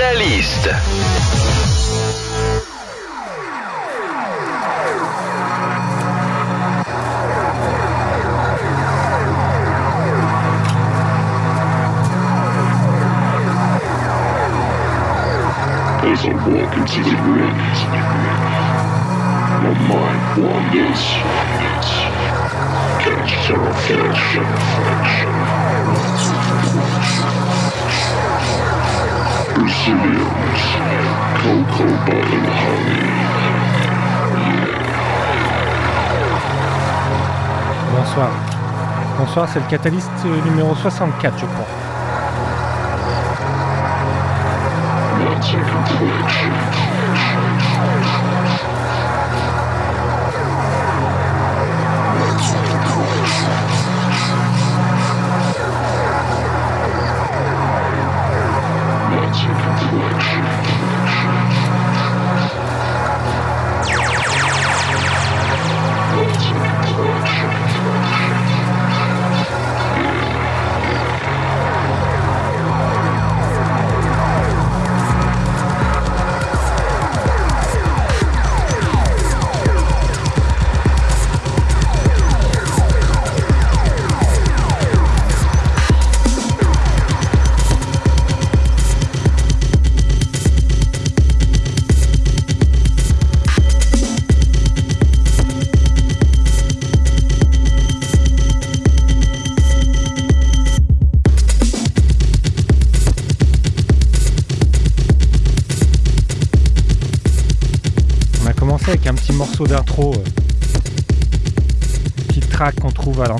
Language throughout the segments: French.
ta liste. As I walk into the room, my mind wanders. Catch terror, reflection. Brazilians, cocoa butter honey. Bonsoir. Bonsoir, c'est le Catalyst numéro 64, je crois. That's a complexion.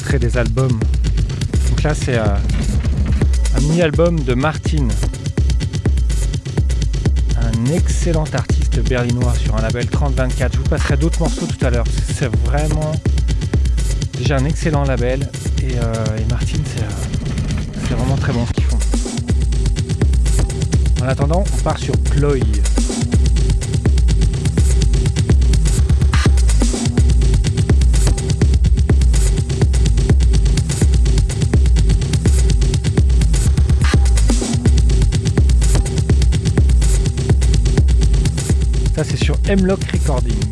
Des albums. Donc là, c'est euh, un mini-album de Martin, un excellent artiste berlinois sur un label 3024. Je vous passerai d'autres morceaux tout à l'heure. C'est vraiment déjà un excellent label et, euh, et Martin, c'est euh, c'est vraiment très bon ce qu'ils font. En attendant, on part sur Ploy. C'est sur Hemlock Recordings.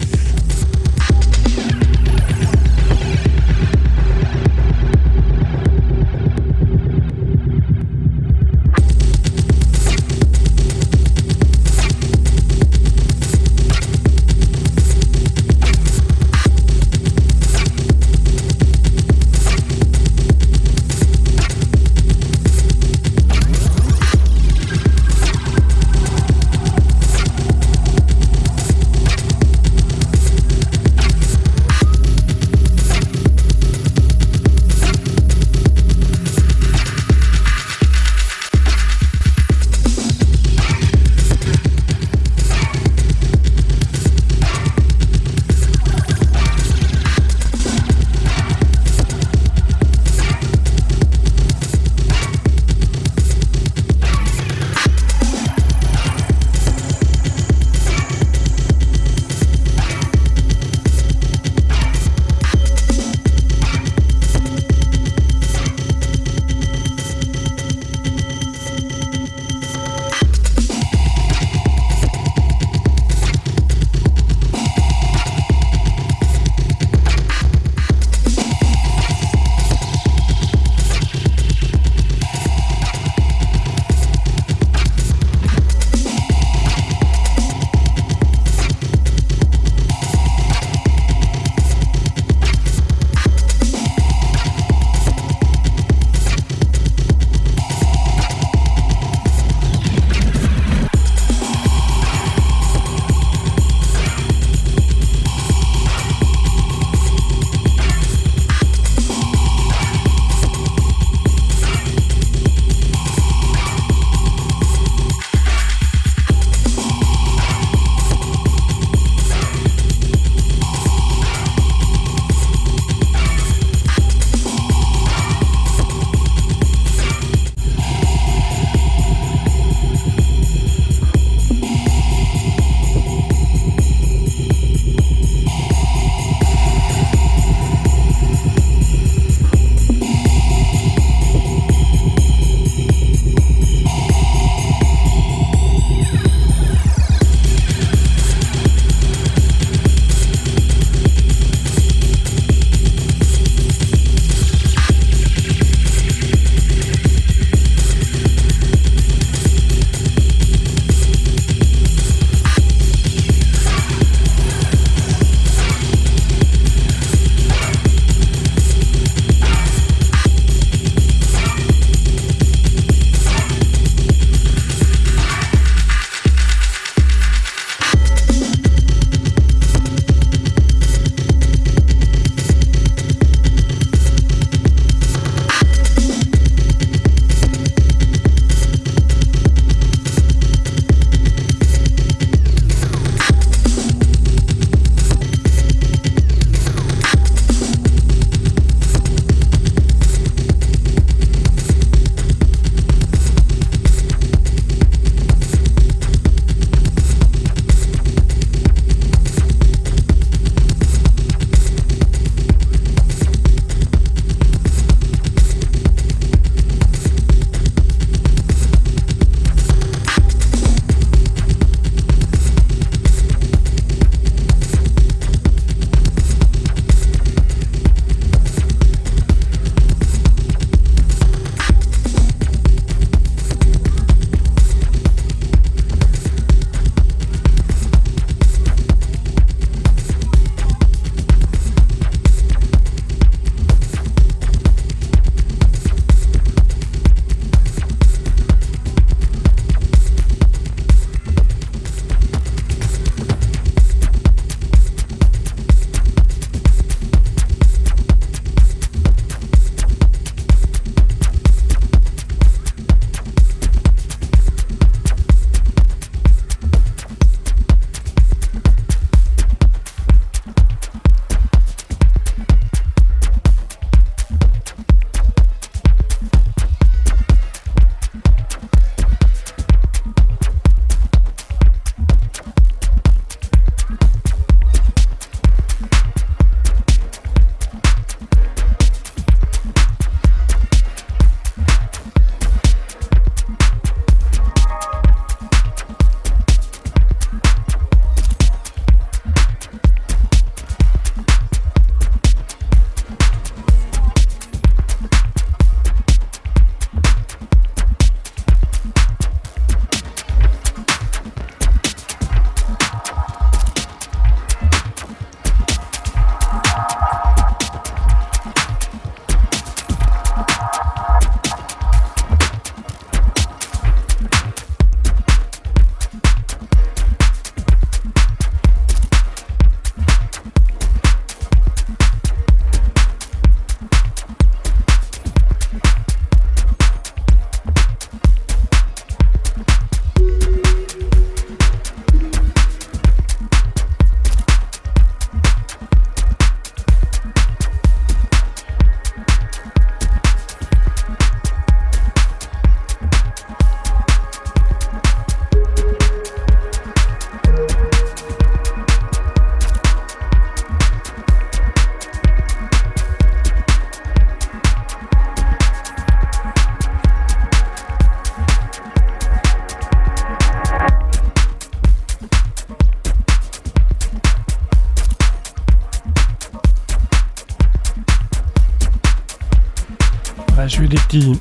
Des petits,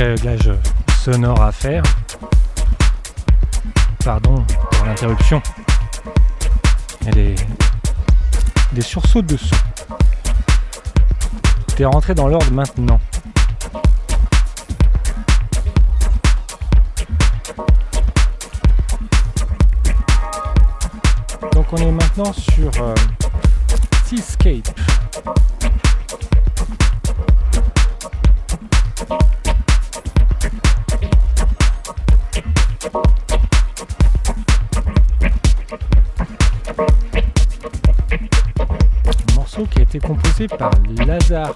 réglages sonores à faire. Pardon pour l'interruption. Il y des sursauts de son. T'es rentré dans l'ordre maintenant. Donc on est maintenant sur euh, Seascape. Par Lazare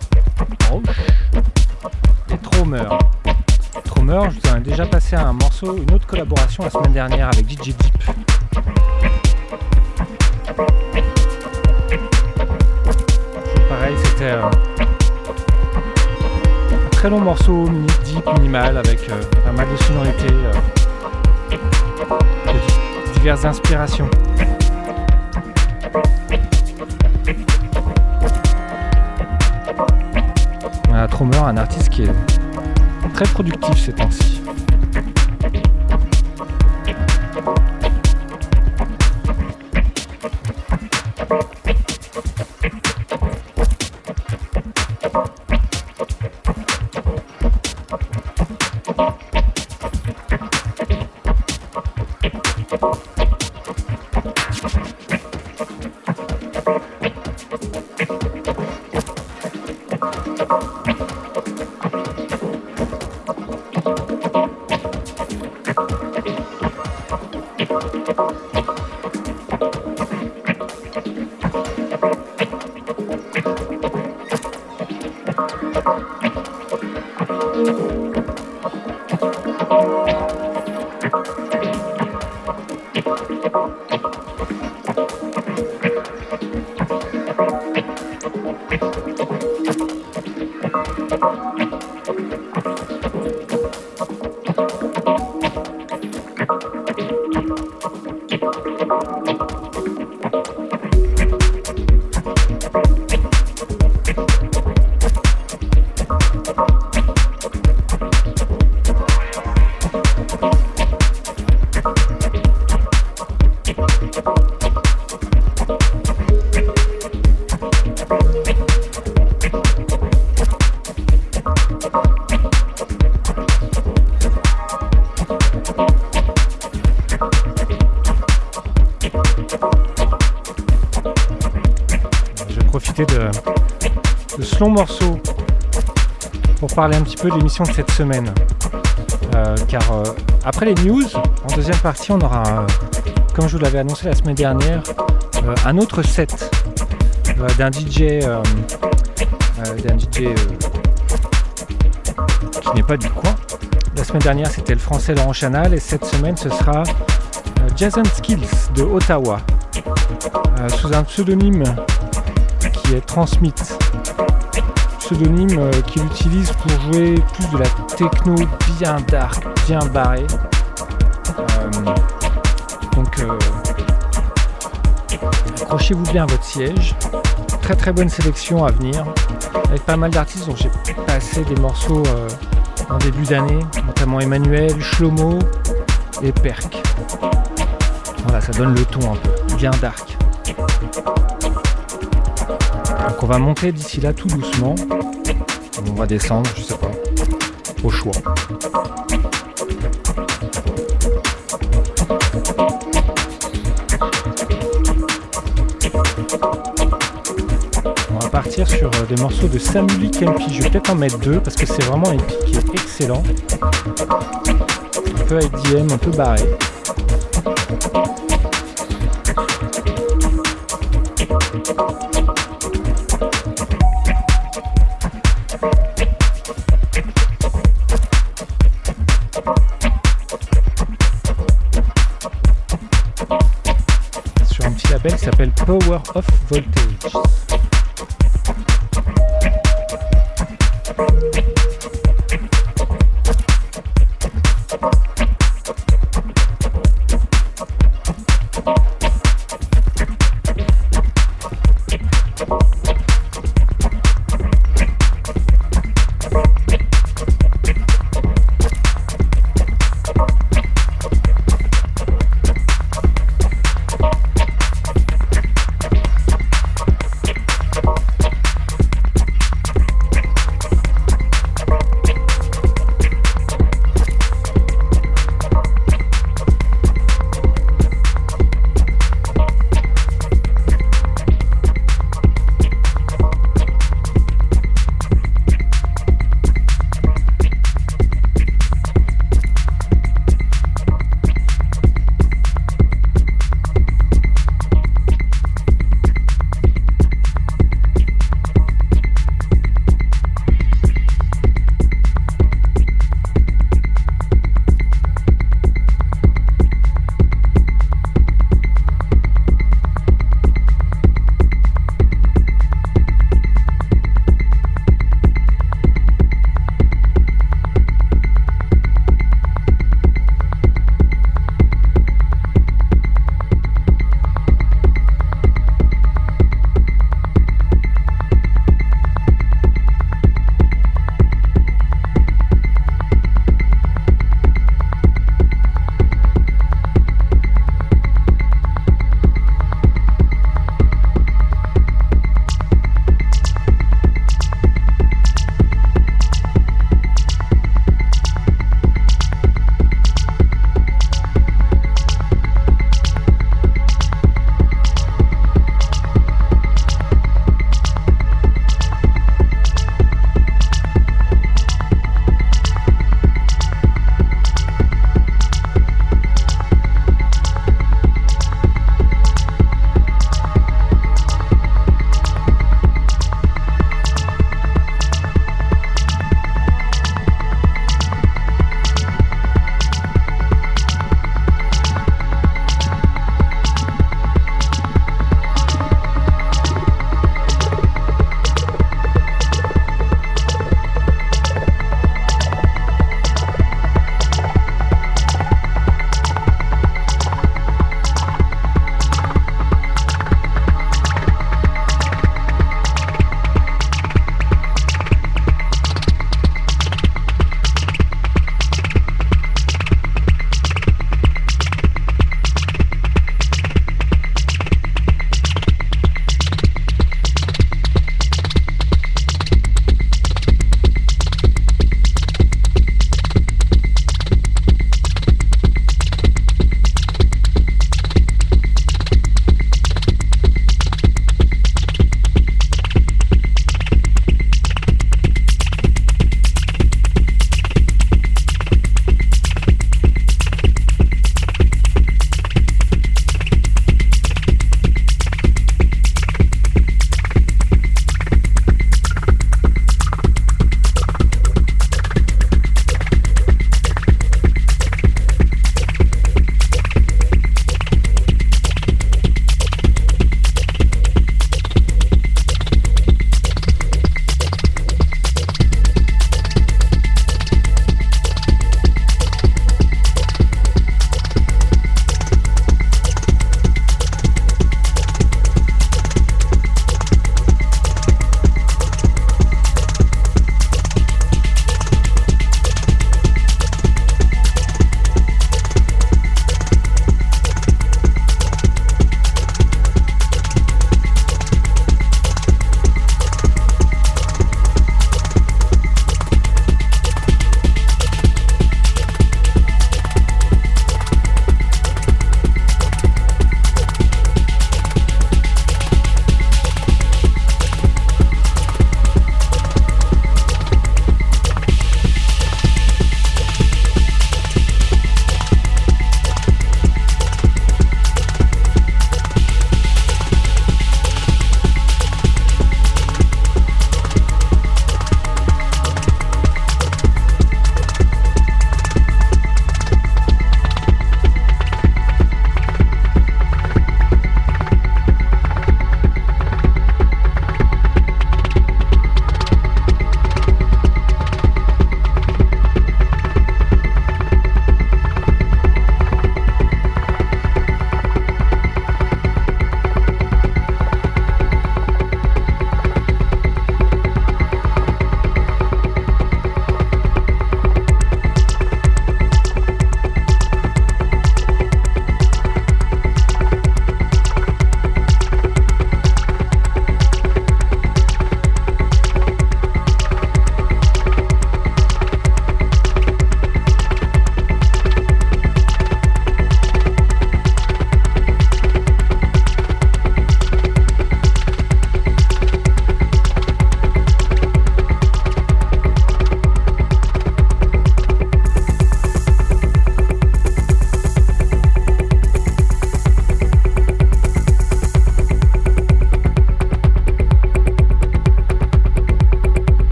Roche et Tromer. Tromer, je vous en ai déjà passé un morceau, une autre collaboration la semaine dernière avec DJ Deep. Pareil, c'était euh, un très long morceau, mini- deep, minimal, avec euh, pas mal de sonorités, euh, diverses inspirations. Un artiste qui est très productif ces temps-ci. Long morceau pour parler un petit peu de l'émission de cette semaine. Euh, car euh, après les news, en deuxième partie, on aura, euh, comme je vous l'avais annoncé la semaine dernière, un autre set d'un DJ, d'un DJ qui n'est pas du coin. La semaine dernière, c'était le français Laurent Chanal et cette semaine, ce sera Jason Skills de Ottawa, sous un pseudonyme qui est Transmit. Pseudonyme euh, qu'il utilise pour jouer plus de la techno bien dark, bien barrée. Euh, donc euh, accrochez-vous bien à votre siège. Très très bonne sélection à venir. Avec pas mal d'artistes dont j'ai passé des morceaux en début d'année, notamment Emmanuel, Shlomo et Perk. Voilà, ça donne le ton un peu, bien dark. Donc on va monter d'ici là tout doucement. On va descendre, je sais pas, au choix. On va partir sur euh, des morceaux de Samuli Kempi. Je vais peut-être en mettre deux parce que c'est vraiment un EP qui est excellent. Un peu IDM, un peu barré. Power of Voltage.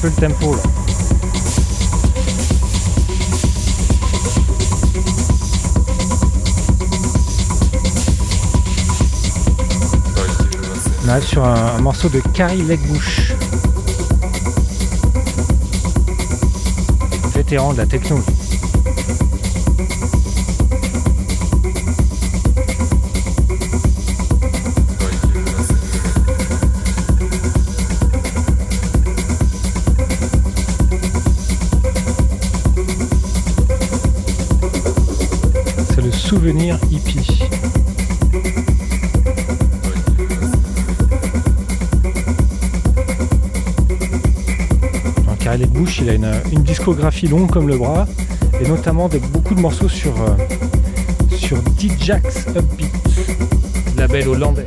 Peu le tempo là. On arrive sur un, morceau de Carrie Legbush. Vétéran de la techno. Souvenir hippie. Dans Carré Bouche, il a une, une discographie longue comme le bras, et notamment de, beaucoup de morceaux sur, euh, sur Djax Upbeat, label hollandais.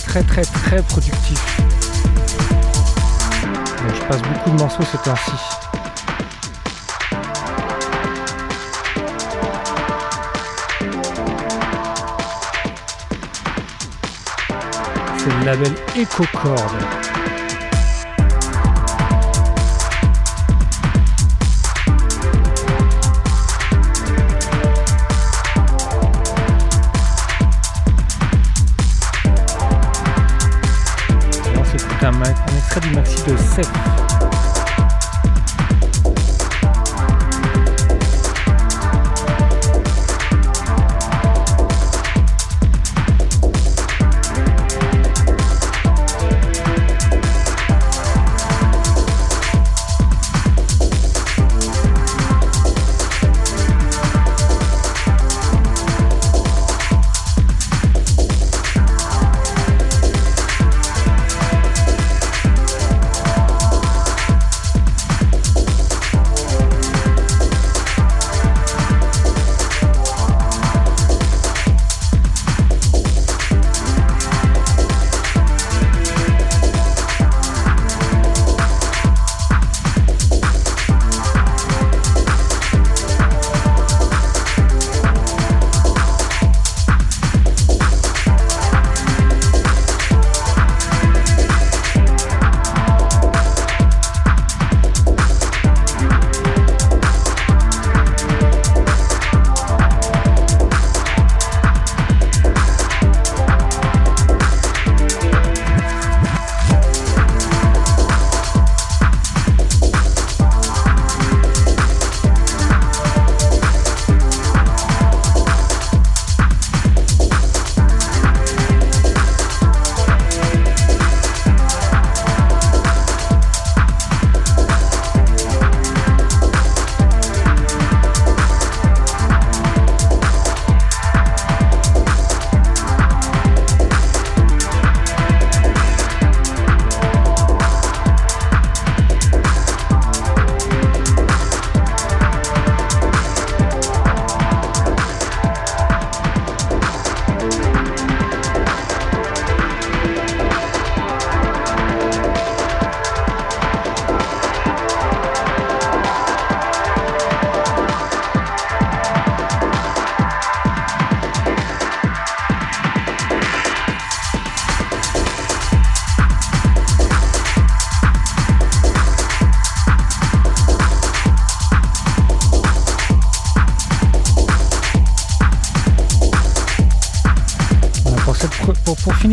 Très très très très productif. Je passe beaucoup de morceaux ces temps-ci. C'est le label EcoCord.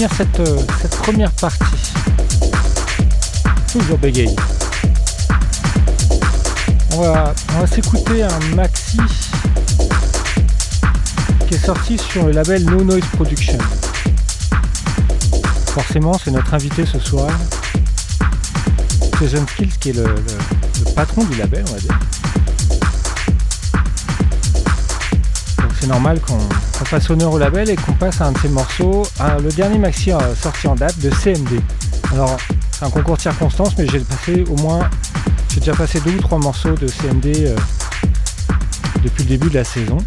Euh, cette première partie, toujours bégaye. On va, on va s'écouter un maxi qui est sorti sur le label No Noise Production. Forcément, c'est notre invité ce soir, Jason Skills, qui est le, le- le patron du label, on va dire. Donc c'est normal qu'on honneur au label et qu'on passe à un de ses morceaux, le dernier maxi euh, sorti en date de CMD. Alors c'est un concours de circonstances, mais j'ai passé au moins, j'ai déjà passé deux ou trois morceaux de CMD euh, depuis le début de la saison.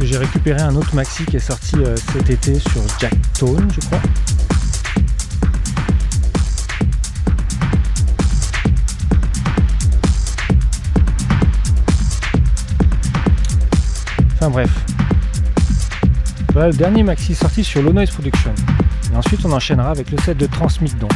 J'ai récupéré un autre maxi qui est sorti euh, cet été sur Jack Tone, je crois. Bref. Voilà le dernier maxi sorti sur Low Noise Production. Et ensuite on enchaînera avec le set de Transmit donc.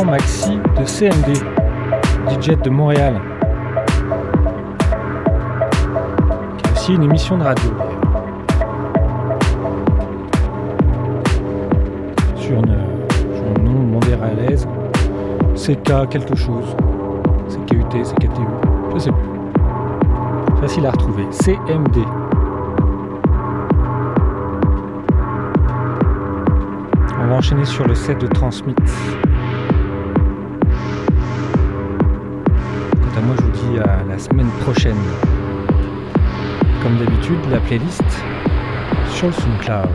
Maxi de CMD, DJ de Montréal. Qui a aussi une émission de radio Sur, une, sur un nom montréalaise. CK quelque chose. CKUT, CKTU. Je sais plus. Facile à retrouver. CMD. On va enchaîner sur le set de Transmit. Semaine prochaine. Comme d'habitude, la playlist sur le SoundCloud.